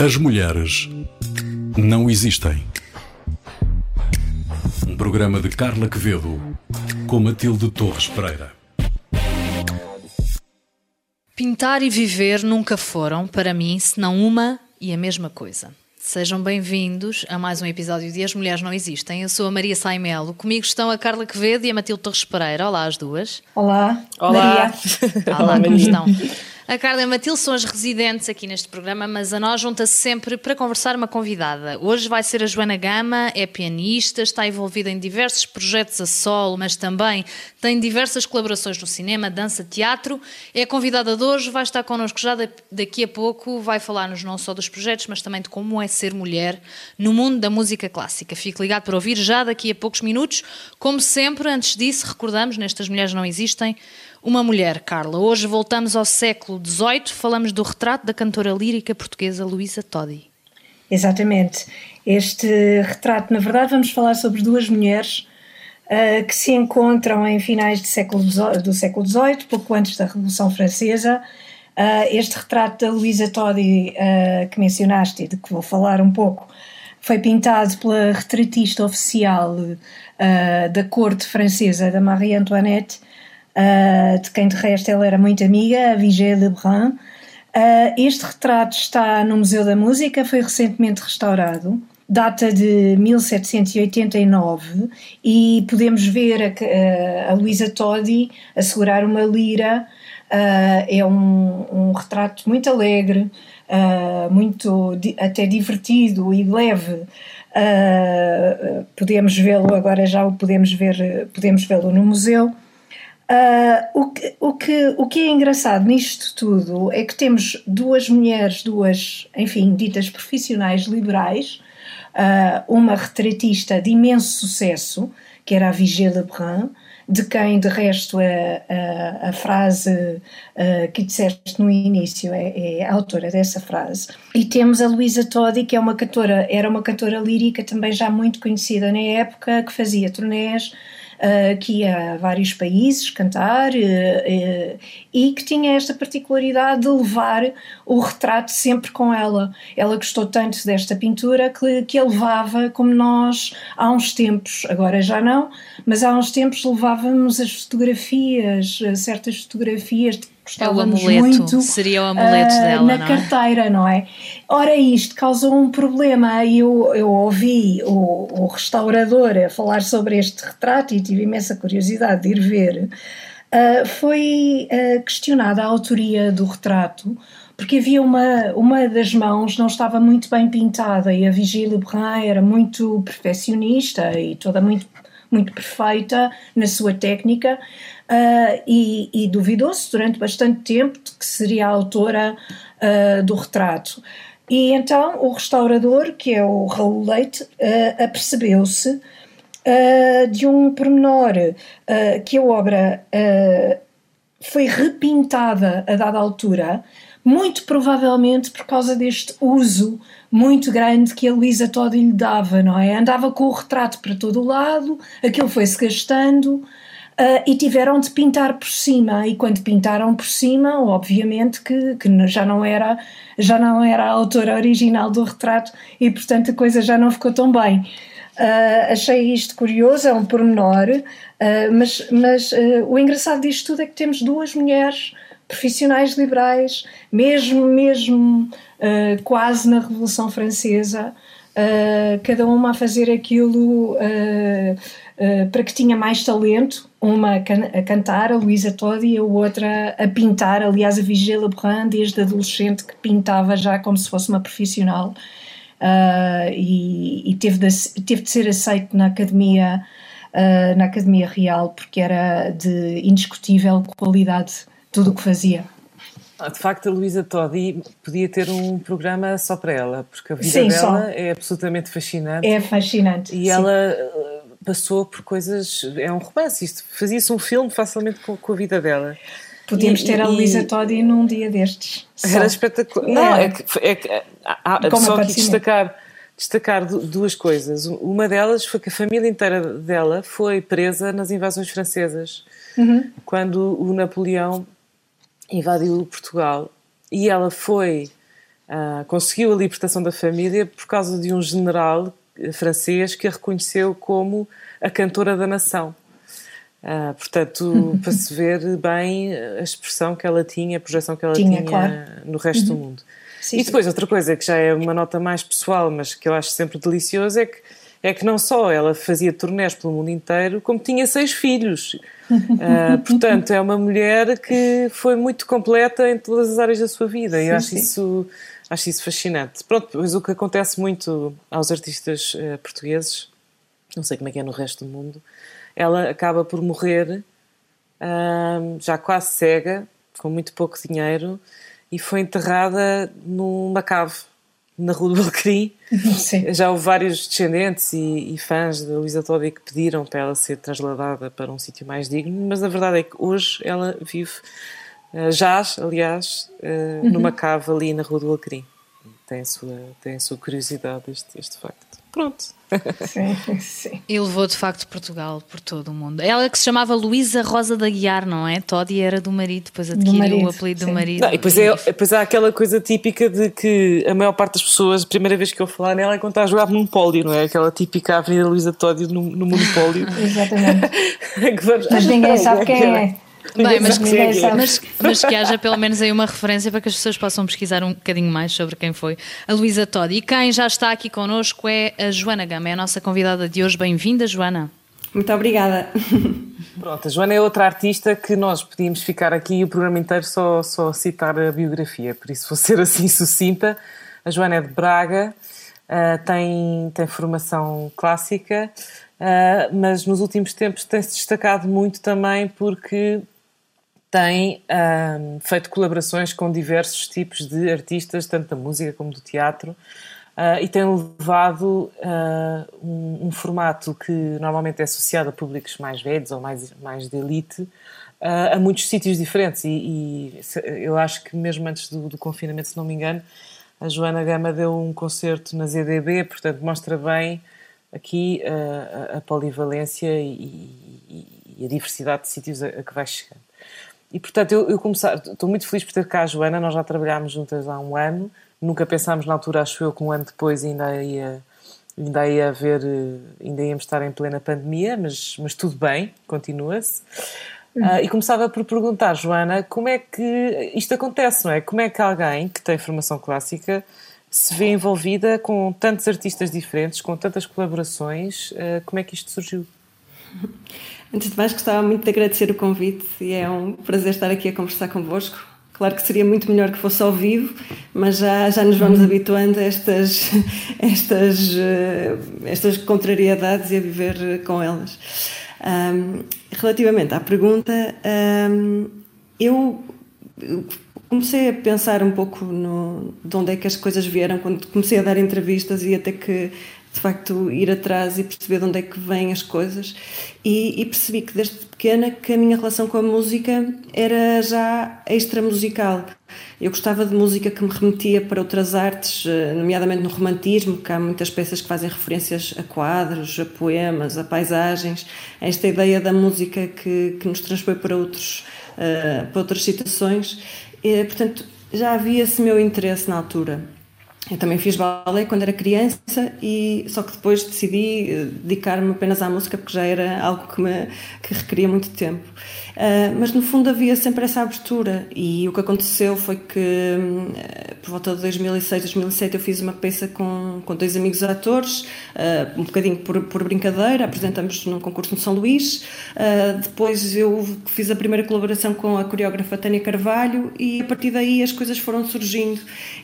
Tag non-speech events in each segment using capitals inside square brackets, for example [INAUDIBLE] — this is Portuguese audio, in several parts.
As mulheres não existem. Um programa de Carla Quevedo com Matilde Torres Pereira. Pintar e viver nunca foram, para mim, senão uma e a mesma coisa. Sejam bem-vindos a mais um episódio de As Mulheres Não Existem. Eu sou a Maria Saimelo. Comigo estão a Carla Quevedo e a Matilde Torres Pereira. Olá, as duas. Olá. Olá. Maria. Olá, como estão? A Carla e a Matilde são as residentes aqui neste programa, mas a nós junta-se sempre para conversar uma convidada. Hoje vai ser a Joana Gama, é pianista, está envolvida em diversos projetos a solo, mas também tem diversas colaborações no cinema, dança, teatro. É convidada de hoje, vai estar connosco já daqui a pouco, vai falar-nos não só dos projetos, mas também de como é ser mulher no mundo da música clássica. Fique ligado para ouvir já daqui a poucos minutos. Como sempre, antes disso, recordamos, nestas Mulheres Não Existem, uma mulher, Carla. Hoje voltamos ao século XVIII, falamos do retrato da cantora lírica portuguesa Luísa Todi. Exatamente. Este retrato, na verdade, vamos falar sobre duas mulheres uh, que se encontram em finais século do século XVIII, pouco antes da Revolução Francesa. Uh, este retrato da Luísa Todi uh, que mencionaste e de que vou falar um pouco foi pintado pela retratista oficial da corte francesa da Marie Antoinette uh, de quem de resto ela era muito amiga, a Vigée Lebrun. Uh, este retrato está no Museu da Música, foi recentemente restaurado, data de 1789 e podemos ver a, a Luísa Todi a segurar uma lira. Uh, é um, um, retrato muito alegre, uh, muito até divertido e leve. Uh, podemos vê-lo agora já o podemos ver podemos vê-lo no museu Uh, o, que, o, que, o que é engraçado nisto tudo é que temos duas mulheres, duas, enfim, ditas profissionais liberais, uh, uma retratista de imenso sucesso, que era a Vigée Lebrun, de quem, de resto, a, a, a frase uh, que disseste no início é, é, a autora dessa frase. E temos a Luísa Todi, que é uma cantora, era uma cantora lírica também já muito conhecida na época, que fazia turnés uh, que ia a vários países cantar uh, uh, e que tinha esta particularidade de levar o retrato sempre com ela. Ela gostou tanto desta pintura que, que a levava como nós há uns tempos, agora já não, mas há uns tempos levávamos as fotografias, certas fotografias de é o amuleto, muito, seria o amuleto uh, dela, na não é? carteira, não é? Ora, isto causou um problema. Eu, eu ouvi o, o restaurador a falar sobre este retrato e tive imensa curiosidade de ir ver. Uh, foi uh, questionada a autoria do retrato, porque havia uma, uma das mãos não estava muito bem pintada e a Vigília Lebrun era muito perfeccionista e toda muito, muito perfeita na sua técnica, uh, e, e duvidou-se durante bastante tempo de que seria a autora uh, do retrato. E então o restaurador, que é o Raul Leite, uh, apercebeu-se de um pormenor que a obra foi repintada a dada altura, muito provavelmente por causa deste uso muito grande que a Luísa Todd lhe dava, não é? Andava com o retrato para todo o lado, aquilo foi-se gastando, Uh, e tiveram de pintar por cima. E quando pintaram por cima obviamente que, que já não era já não era a autora original do retrato e portanto a coisa já não ficou tão bem. Uh, achei isto curioso é um pormenor uh, mas, mas o engraçado disto tudo é que temos duas mulheres profissionais liberais mesmo mesmo quase na Revolução Francesa cada uma a fazer aquilo Uh, para que tinha mais talento, uma a cantar, a Luísa Todi, e a outra a pintar. Aliás, a Vigília Lebrun, desde adolescente, que pintava já como se fosse uma profissional. Uh, e, e teve, de, teve de ser aceito na Academia, uh, na Academia Real, porque era de indiscutível qualidade tudo o que fazia. Ah, de facto, a Luísa Todi podia ter um programa só para ela, porque a vida Sim, dela só. é absolutamente fascinante. É fascinante. E sim. ela passou por coisas. É um romance, isto fazia-se um filme facilmente com, com a vida dela. Podíamos e, ter a Luísa Todi num dia destes. Era espetacular. É. Não, é que, é que há, só aqui destacar, destacar duas coisas. Uma delas foi que a família inteira dela foi presa nas invasões francesas, uhum. quando o Napoleão invadiu Portugal. E ela foi uh, conseguiu a libertação da família por causa de um general francês que a reconheceu como a cantora da nação. Uh, portanto, [LAUGHS] para se ver bem a expressão que ela tinha, a projeção que ela tinha, tinha claro. no resto uhum. do mundo. Sim, e depois, sim. outra coisa que já é uma nota mais pessoal, mas que eu acho sempre delicioso, é que, é que não só ela fazia turnés pelo mundo inteiro, como tinha seis filhos. Uh, [LAUGHS] portanto, é uma mulher que foi muito completa em todas as áreas da sua vida sim, e acho isso, acho isso fascinante. Pronto, pois o que acontece muito aos artistas uh, portugueses, não sei como é que é no resto do mundo, ela acaba por morrer uh, já quase cega, com muito pouco dinheiro, e foi enterrada numa cave na Rua do Alecrim. Já houve vários descendentes e, e fãs da Luísa Todi que pediram para ela ser trasladada para um sítio mais digno, mas a verdade é que hoje ela vive, uh, jaz, aliás, uh, uhum. numa cave ali na Rua do Alecrim. Tem a sua, tem a sua curiosidade este, este facto. Pronto. Sim, [LAUGHS] sim. E levou de facto Portugal por todo o mundo. Ela que se chamava Luísa Rosa da Guiar, não é? Toddy era do marido, depois adquiriu marido, o apelido sim. do marido. Não, e depois, é, depois há aquela coisa típica de que a maior parte das pessoas, a primeira vez que eu falar nela é quando está a jogar Monopólio, não é? Aquela típica Avenida Luísa Toddy no, no Monopólio. [LAUGHS] Exatamente. [LAUGHS] Mas ninguém sabe quem é. Bem, mas, que, mas, mas, que haja pelo menos aí uma referência para que as pessoas possam pesquisar um bocadinho mais sobre quem foi a Luísa Todd. E quem já está aqui connosco é a Joana Gama, é a nossa convidada de hoje. Bem-vinda, Joana. Muito obrigada. Pronto, a Joana é outra artista que nós podíamos ficar aqui o programa inteiro só, só a citar a biografia, por isso vou [LAUGHS] ser assim sucinta. A Joana é de Braga, uh, tem, tem formação clássica, uh, mas nos últimos tempos tem-se destacado muito também porque tem um, feito colaborações com diversos tipos de artistas, tanto da música como do teatro, uh, e tem levado uh, um, um, formato que normalmente é associado a públicos mais velhos ou mais, mais de elite, uh, a muitos sítios diferentes. E, e, eu acho que mesmo antes do, do, confinamento, se não me engano, a Joana Gama deu um concerto na ZDB, portanto mostra bem aqui a, a polivalência e, e, a diversidade de sítios a, a que vai chegando. E portanto, eu, eu começar, estou muito feliz por ter cá a Joana, nós já trabalhámos juntas há um ano, nunca pensámos na altura, acho eu, que um ano depois ainda ia, ainda ia haver, ainda íamos estar em plena pandemia, mas, mas tudo bem, continua-se. Uh, e começava por perguntar, Joana, como é que isto acontece, não é? Como é que alguém que tem formação clássica se vê envolvida com tantos artistas diferentes, com tantas colaborações, uh, como é que isto surgiu? [LAUGHS] Antes de mais, gostava muito de agradecer o convite e é um prazer estar aqui a conversar convosco. Claro que seria muito melhor que fosse ao vivo, mas já, já nos vamos uhum. habituando a estas, [LAUGHS] estas, eh, estas contrariedades e a viver com elas. Um, relativamente à pergunta, um, eu comecei a pensar um pouco no, de onde é que as coisas vieram quando comecei a dar entrevistas e até que de facto ir atrás e perceber de onde é que vêm as coisas e, e, percebi que desde pequena que a minha relação com a música era já extra musical. Eu gostava de música que me remetia para outras artes, eh, nomeadamente no romantismo, que há muitas peças que fazem referências a quadros, a poemas, a paisagens, esta ideia da música que, que nos transpõe para, outros, uh, para outras situações. E, portanto, já havia esse meu interesse na altura. Eu também fiz balé quando era criança e só que depois decidi eh, dedicar-me apenas à música porque já era algo que me que requeria muito tempo. Uh, mas no fundo havia sempre essa abertura e o que aconteceu foi que uh, por volta de 2006, 2007 eu fiz uma peça com, com dois amigos atores, uh, um bocadinho por, por brincadeira, apresentamos num concurso no São Luís. depois eu fiz a primeira colaboração com a coreógrafa Tânia Carvalho e a partir daí as coisas foram surgindo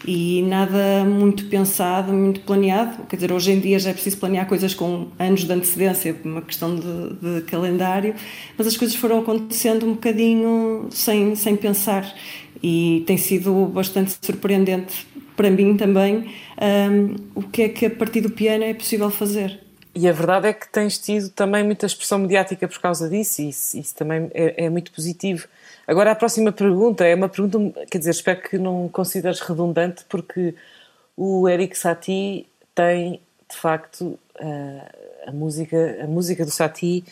e nada muito pensado, muito planeado. Quer dizer, hoje em dia já é preciso planear coisas com anos de antecedência, uma questão de, de calendário, mas as coisas foram acontecendo sendo um bocadinho sem, sem pensar e tem sido bastante surpreendente para mim também um, o que é que a partir do piano é possível fazer. E a verdade é que tens tido também muita expressão mediática por causa disso, e isso, isso também é, é, muito positivo. Agora, a próxima pergunta é uma pergunta, quer dizer, espero que não consideres redundante, porque o Eric Satie tem, de facto, a, a música, a música do Satie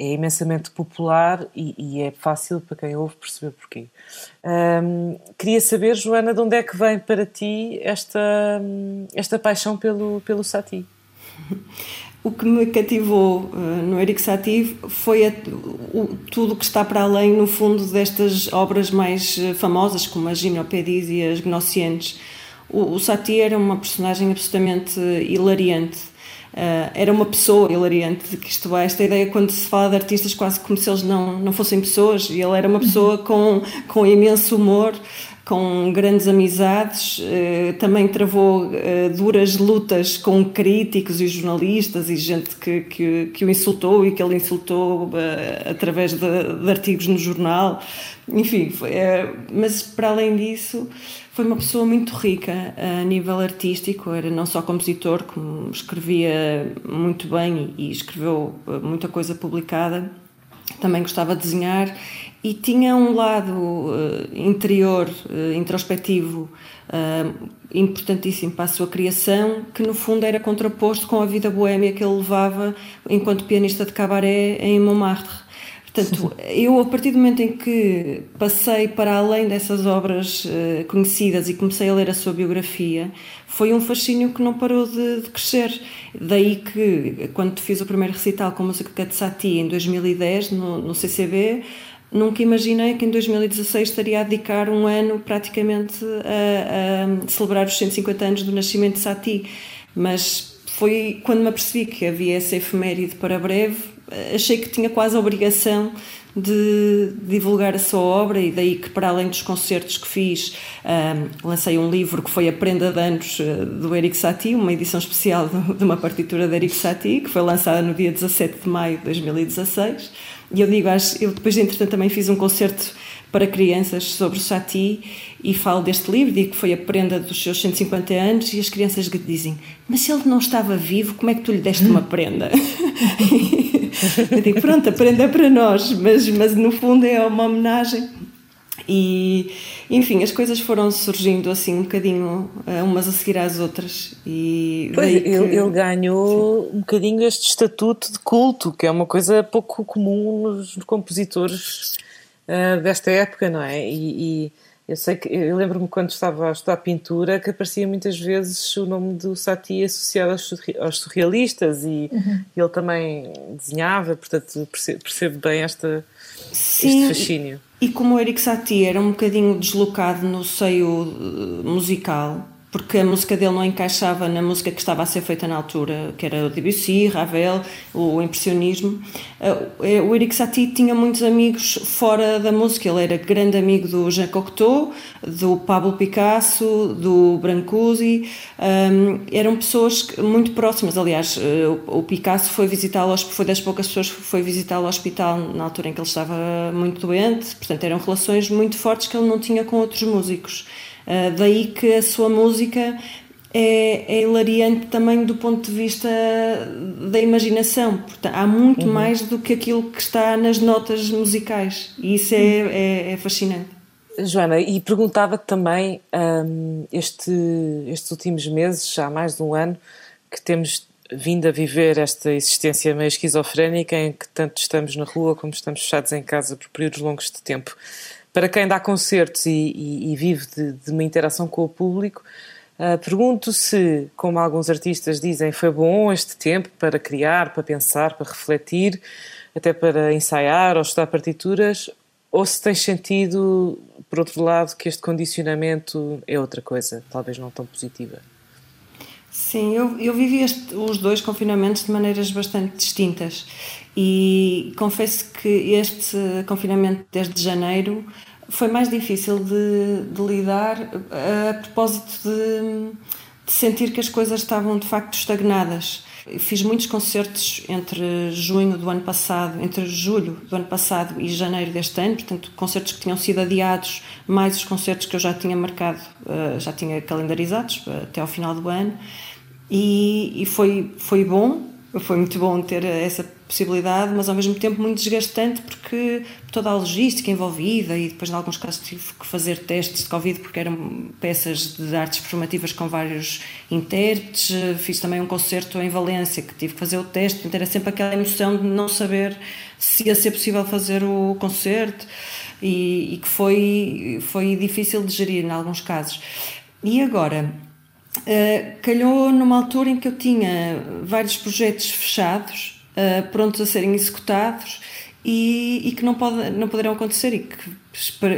é imensamente popular e, e, é fácil para quem ouve perceber porquê. Um, queria saber, Joana, de onde é que vem para ti esta, esta paixão pelo, pelo Satie? [LAUGHS] O que me cativou uh, no Eric Satie foi a, o, tudo que está para além, no fundo, destas obras mais eh, famosas, como as Gimnopédias e as Gnossientes. O, o Satie era uma personagem absolutamente hilariante. Uh, era uma pessoa hilariante, que isto é, esta ideia quando se fala de artistas quase como se eles não, não fossem pessoas, e ele era uma pessoa com, com imenso humor, com grandes amizades, eh, também travou eh, duras lutas com críticos e jornalistas e gente que, que, que o insultou e que ele insultou através de, de, artigos no jornal. Enfim, foi, mas para além disso, foi uma pessoa muito rica a nível artístico, era não só compositor, como escrevia muito bem e escreveu muita coisa publicada, também gostava de desenhar. E tinha um lado uh, interior, introspectivo, importantíssimo para a sua criação, que no fundo era contraposto com a vida boêmia que ele levava enquanto pianista de cabaré em Montmartre. Portanto, eu a partir do momento em que passei para além dessas obras conhecidas e comecei a ler a sua biografia, foi um fascínio que não parou de, de crescer. Daí que, quando fiz o primeiro recital com a música de Satie em 2010, no, no CCB, Nunca imaginei que em 2016 estaria a dedicar um ano praticamente a, a celebrar os 150 anos do nascimento de Satie, mas foi quando me apercebi que havia essa efeméride para breve, achei que tinha quase a obrigação de divulgar a sua obra e daí que para além dos concertos que fiz um, lancei um livro que foi a prenda de anos eh, do Eric Satie, uma edição especial [LAUGHS] de uma partitura de Eric Satie que foi lançada no dia 17 de maio de 2016 e eu digo, eu depois entretanto também fiz um concerto para crianças sobre Satie e falo deste livro, digo que foi a prenda dos seus 150 anos e as crianças dizem, mas se ele não estava vivo, como é que tu lhe deste uma prenda? [LAUGHS] eu digo, pronto, a prenda é para nós, mas, mas no fundo é uma homenagem e, enfim, as coisas foram surgindo assim um bocadinho, eh, umas a seguir às outras. E pois, ele, que... ele, ganhou Sim. um bocadinho este estatuto de culto, que é uma coisa pouco comum nos compositores uh, desta época, não é? E, e eu sei que eu lembro-me quando estava a estudar pintura que aparecia muitas vezes o nome do Satie associado aos surrealistas e uhum. ele também desenhava, portanto percebo, bem esta, Sim, este fascínio. E como o Eric Satie era um bocadinho deslocado no seio eh, musical, porque a música dele não encaixava na música que estava a ser feita na altura, que era o Debussy, Ravel, o impressionismo. Eh, eh, o Eric Satie tinha muitos amigos fora da música, ele era grande amigo do Jean Cocteau, do Pablo Picasso, do Brancusi, um, eram pessoas muito próximas, aliás, eh, o Picasso foi visitá-lo, foi das poucas pessoas que foi visitá-lo ao hospital na altura em que ele estava muito doente, portanto eram relações muito fortes que ele não tinha com outros músicos. Uh, daí que a sua música é, é, hilariante também do ponto de vista da imaginação. Portanto, há muito uhum. mais do que aquilo que está nas notas musicais e isso é, é, é fascinante. Joana, e perguntava-te também, um, este, estes últimos meses, já há mais de um ano, que temos vindo a viver esta existência meio esquizofrénica em que tanto estamos na rua como estamos fechados em casa por períodos longos de tempo para quem dá concertos e, e, e vive de, de, uma interação com o público, uh, pergunto se, como alguns artistas dizem, foi bom este tempo para criar, para pensar, para refletir, até para ensaiar ou estudar partituras, ou se tens sentido, por outro lado, que este condicionamento é outra coisa, talvez não tão positiva. Sim, eu, eu vivi este, os dois confinamentos de maneiras bastante distintas e confesso que este confinamento desde janeiro foi mais difícil de, de lidar a, propósito de, de, sentir que as coisas estavam de facto estagnadas. Fiz muitos concertos entre junho do ano passado, entre julho do ano passado e janeiro deste ano, portanto, concertos que tinham sido adiados, mais os concertos que eu já tinha marcado, eh, já tinha calendarizados eh, até ao final do ano, e, e foi, foi bom, foi muito bom ter essa possibilidade, mas ao mesmo tempo muito desgastante porque toda a logística envolvida e depois em alguns casos tive que fazer testes de Covid porque eram peças de artes performativas com vários intérpretes, fiz também um concerto em Valência que tive que fazer o teste, então era sempre aquela emoção de não saber se ia ser possível fazer o concerto e, e que foi, foi difícil de gerir em alguns casos. E agora, uh, calhou numa altura em que eu tinha vários projetos fechados, uh, prontos a serem executados e, e, que não, pode, não poderão acontecer e que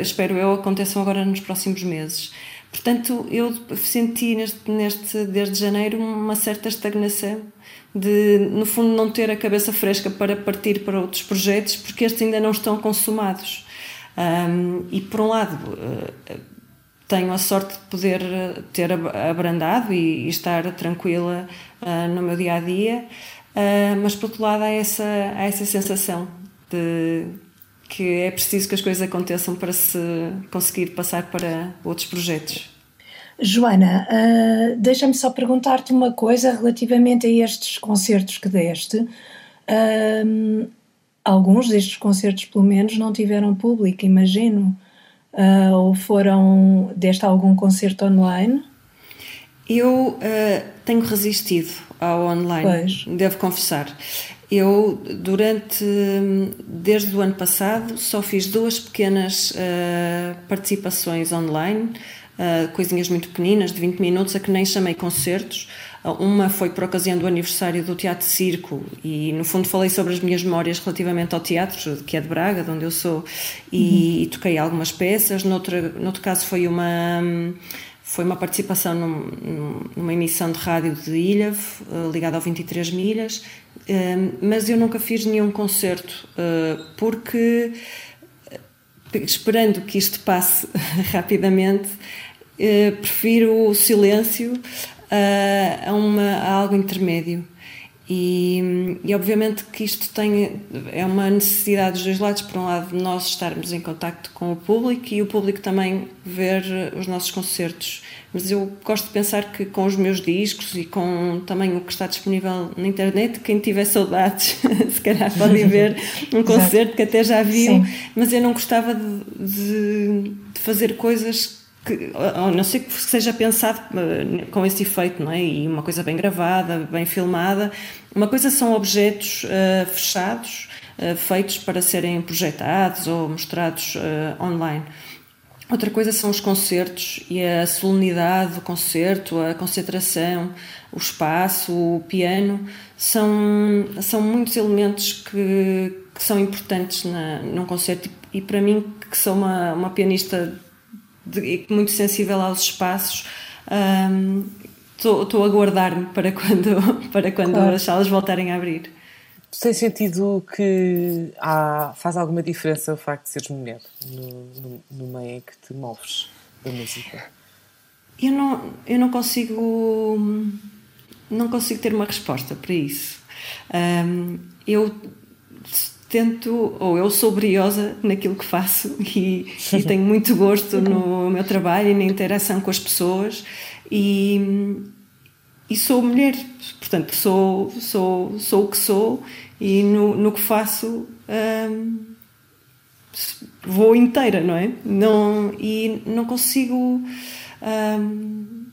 espero eu aconteçam agora nos próximos meses. Portanto, eu senti neste, neste, desde janeiro uma certa estagnação de, no fundo, não ter a cabeça fresca para partir para outros projetos porque estes ainda não estão consumados. Um, e, por um lado, uh, tenho a sorte de poder ter abrandado e, e estar tranquila uh, no meu dia a dia, uh, mas por outro lado há essa, há essa sensação de que é preciso que as coisas aconteçam para se conseguir passar para outros projetos. Joana, uh, deixa-me só perguntar-te uma coisa relativamente a estes concertos que deste. Uh, alguns destes concertos, pelo menos, não tiveram público, imagino. Uh, ou foram. deste algum concerto online? Eu tenho resistido ao online, pois. devo confessar. Eu, durante. desde o ano passado, só fiz duas pequenas uh, participações online, coisinhas muito pequeninas, de 20 minutos, a que nem chamei concertos uma foi por ocasião do aniversário do Teatro Circo e, no fundo, falei sobre as minhas memórias relativamente ao teatro, que é de Braga, de onde eu sou, e, uhum. e toquei algumas peças. Noutra, noutro caso, foi uma. Foi uma participação num, numa emissão de rádio de Ilha, eh, ligada ao 23 Milhas, eh, mas eu nunca fiz nenhum concerto, eh, porque, esperando que isto passe [LAUGHS] rapidamente, prefiro o silêncio a, uma, a algo intermédio. E, e, obviamente que isto tem é uma necessidade dos dois lados. Por um lado nós estarmos em contacto com o público e o público também ver os nossos concertos. Mas eu gosto de pensar que com os meus discos e com também o que está disponível na internet quem tiver saudades [LAUGHS] se calhar pode ver [LAUGHS] um concerto que até já viu. Sim. mas eu não gostava de, de, de fazer coisas que, a não ser que seja pensado eh, com esse efeito, não é? E uma coisa bem gravada, bem filmada. Uma coisa são objetos uh, fechados, uh, feitos para serem projetados ou mostrados uh, online. Outra coisa são os concertos e a solenidade do concerto, a concentração, o espaço, o piano. São, são muitos elementos que, que são importantes na, num concerto e, e para mim, que sou uma, uma pianista de, muito sensível aos espaços. Estou um, a guardar-me para [LAUGHS] quando, para quando claro. as salas voltarem a abrir. Tu tens sentido que há, faz alguma diferença o facto de seres mulher no, no, no meio em que te moves da música? Eu não, eu não consigo não consigo ter uma resposta para isso. Um, eu tento, ou eu sou briosa naquilo que faço [LAUGHS] e, e tenho muito gosto no meu trabalho e na interação com as pessoas e, e sou mulher, portanto sou, sou, sou o que sou e no, no que faço hum, vou inteira, não é? Não, e não consigo hum,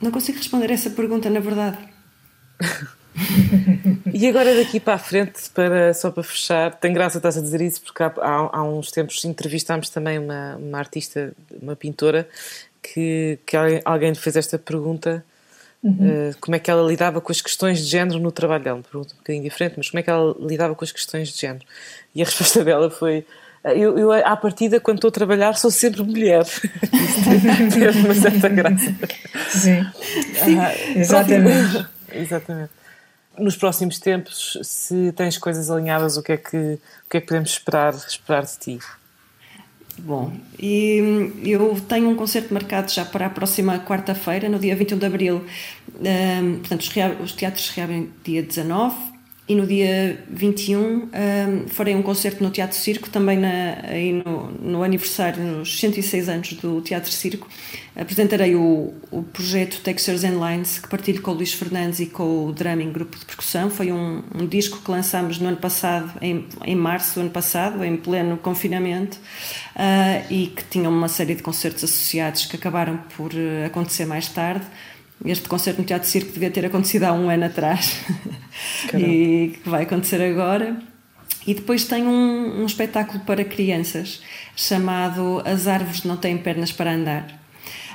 não consigo responder essa pergunta na verdade. [LAUGHS] e agora daqui para a frente, para, só para fechar, tem graça estás a dizer isso, porque há, há, há uns tempos entrevistámos também uma, uma artista, uma pintora, que, que alguém lhe fez esta pergunta. Uhum. Uh, como é que ela lidava com as questões de género no trabalho dela? Uma pergunta um bocadinho diferente, mas como é que ela lidava com as questões de género? E a resposta [LAUGHS] dela foi: eu, eu, à partida, quando estou a trabalhar, sou sempre mulher. [LAUGHS] Teve uma certa graça. Sim, Sim. Ah, exatamente. [LAUGHS] exatamente nos próximos tempos, se tens coisas alinhadas, o que é que, o que, é que podemos esperar, esperar de ti? Bom, e eu tenho um concerto marcado já para a próxima quarta-feira, no dia 21 de abril. Um, portanto, os, os teatros reabrem dia 19. E no dia 21 um, farei um concerto no Teatro Circo, também na, aí no, no, aniversário, nos 106 anos do Teatro Circo. Apresentarei o, o projeto Textures and Lines, que partilho com o Luís Fernandes e com o Drumming Grupo de Percussão. Foi um, um disco que lançámos no ano passado, em, em março do ano passado, em pleno confinamento, uh, e que tinha uma série de concertos associados que acabaram por uh, acontecer mais tarde. Este concerto no Teatro Circo devia ter acontecido há um ano atrás [LAUGHS] e que vai acontecer agora. E depois tem um, um, espetáculo para crianças chamado As Árvores Não Têm Pernas para Andar,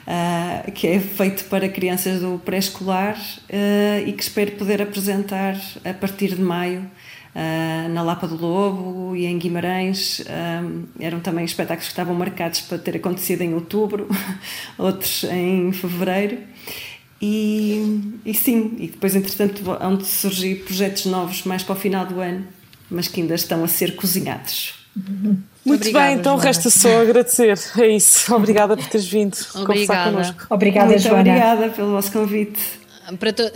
uh, que é feito para crianças do pré-escolar uh, e que espero poder apresentar a partir de maio Uh, na Lapa do Lobo e em Guimarães. Eram também espetáculos que estavam marcados para ter acontecido em outubro, [LAUGHS] outros em fevereiro. E, e sim, e depois, entretanto, vão de surgir projetos novos mais para o final do ano, mas que ainda estão a ser cozinhados. Muito Obrigada, bem, então Joana. resta só agradecer. É isso. [LAUGHS] Obrigada por teres vindo obrigada. conversar connosco. Obrigada, Muito Joana. obrigada pelo vosso convite.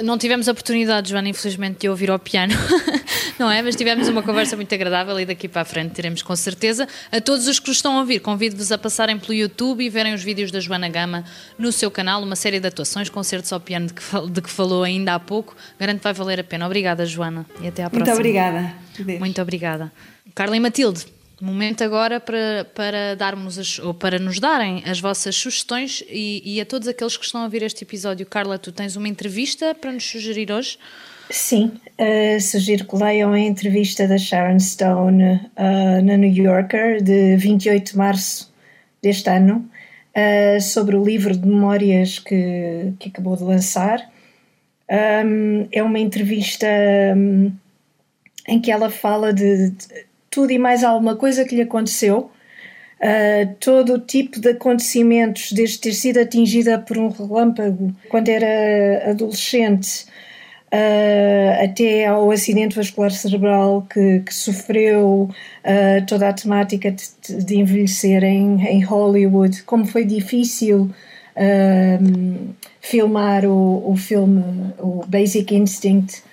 Não tivemos a oportunidade, Joana, infelizmente, de ouvir ao piano, [LAUGHS] não é? Mas tivemos uma conversa muito agradável e daqui para a frente teremos com certeza. A todos os que estão a ouvir, convido-vos a passarem pelo YouTube e verem os vídeos da Joana Gama no seu canal, uma série de atuações, concertos ao piano de que, de que falou ainda há pouco. Garanto que vai valer a pena. Obrigada, Joana, e até à próxima. Muito obrigada. Muito obrigada. Carla e Matilde. Momento agora para, para darmos as, ou para nos darem as vossas sugestões e, e, a todos aqueles que estão a ouvir este episódio. Carla, tu tens uma entrevista para nos sugerir hoje? Sim, uh, sugiro que leiam a entrevista da Sharon Stone uh, na New Yorker de 28 de março deste ano uh, sobre o livro de memórias que, que acabou de lançar. Um, é uma entrevista um, em que ela fala de, de tudo e mais alguma coisa que lhe aconteceu, uh, todo o tipo de acontecimentos, desde ter sido atingida por um relâmpago quando era adolescente, uh, até ao acidente vascular cerebral que, que sofreu, uh, toda a temática de, de envelhecer em, em, Hollywood, como foi difícil. filmar o, o filme, o Basic Instinct,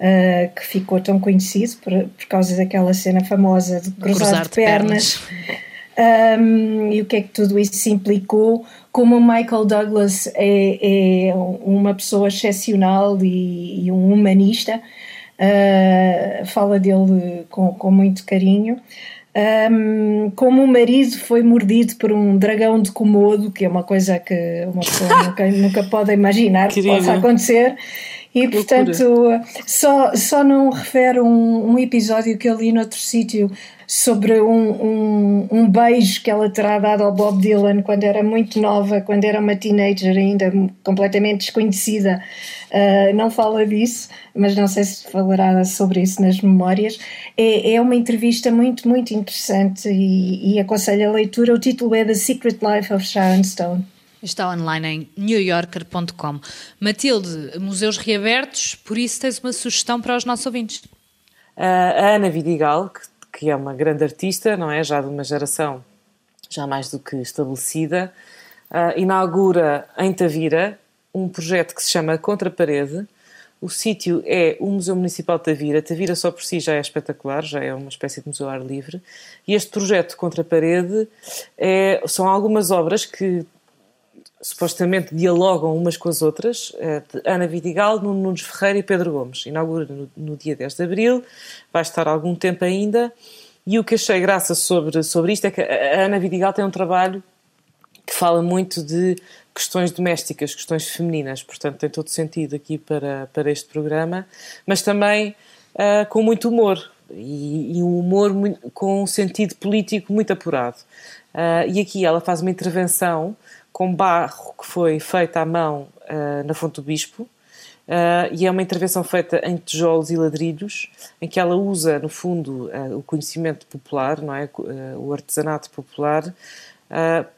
uh, que ficou tão conhecido por, por causa daquela cena famosa de cruzar, cruzar de pernas. pernas. [LAUGHS] Um, e o que é que tudo isso implicou? Como o Michael Douglas é, é uma pessoa excepcional e, e um humanista, uh, fala dele com, com muito carinho. Um, como o marido foi mordido por um dragão de Komodo, que é uma coisa que uma pessoa [LAUGHS] nunca, nunca pode imaginar que possa acontecer, e portanto, só, só não refere um, um episódio que eu li noutro sítio sobre um, um, um, beijo que ela terá dado ao Bob Dylan quando era muito nova, quando era uma teenager ainda completamente desconhecida. Uh, não fala disso, mas não sei se falará sobre isso nas memórias. É, é uma entrevista muito, muito interessante e, e aconselho a leitura. O título é The Secret Life of Sharon Stone. Está online em newyorker.com. Matilde, museus reabertos, por isso tens uma sugestão para os nossos ouvintes. A Ana Vidigal, que é uma grande artista, não é? Já de uma geração já mais do que estabelecida, inaugura em Tavira um projeto que se chama Contra Parede. O sítio é o Museu Municipal de Tavira. Tavira só por si já é espetacular, já é uma espécie de museu ar livre. E este projeto Contra Parede é, são algumas obras que supostamente dialogam umas com as outras, eh, Ana Vidigal, Nunes Ferreira e Pedro Gomes. Inaugura no, no, dia 10 de Abril, vai estar algum tempo ainda, e o que achei graça sobre, sobre isto é que a Ana Vidigal tem um trabalho que fala muito de questões domésticas, questões femininas, portanto tem todo sentido aqui para, para este programa, mas também uh, com muito humor, e, e um humor muito, com um sentido político muito apurado. Uh, e aqui ela faz uma intervenção com barro que foi feita à mão uh, na Fonte do Bispo. Uh, e é uma intervenção feita em tijolos e ladrilhos, em que ela usa, no fundo, uh, o conhecimento popular, não é? o artesanato popular,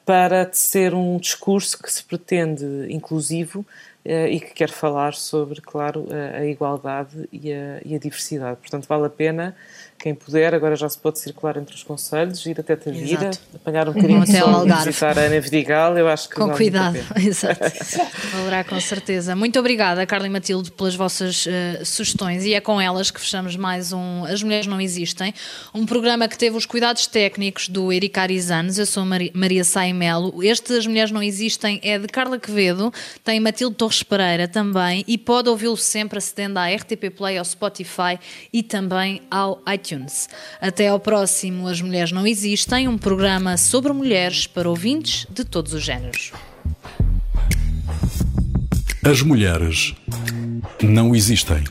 para ser um discurso que se pretende inclusivo e que quer falar sobre, claro, a, igualdade e a, e a diversidade. Portanto, vale a pena quem puder, agora já se pode circular entre os conselhos, ir até Tavira, Exato. apanhar um bocadinho de sol e visitar a Ana Vidigal, eu acho que Com cuidado, [LAUGHS] exato. [LAUGHS] Valerá com certeza. Muito obrigada, Carla e Matilde, pelas vossas uh, sugestões e é com elas que fechamos mais um As Mulheres Não Existem, um programa que teve os cuidados técnicos do Eric Arizanes, eu sou Maria Saimelo, este As Mulheres Não Existem é de Carla Quevedo, tem Matilde Torres Pereira também e pode ouvi-lo sempre acedendo à RTP Play, ao Spotify e também ao iTunes. Até ao próximo As Mulheres Não Existem, um programa sobre mulheres para ouvintes de todos os géneros. As mulheres não existem.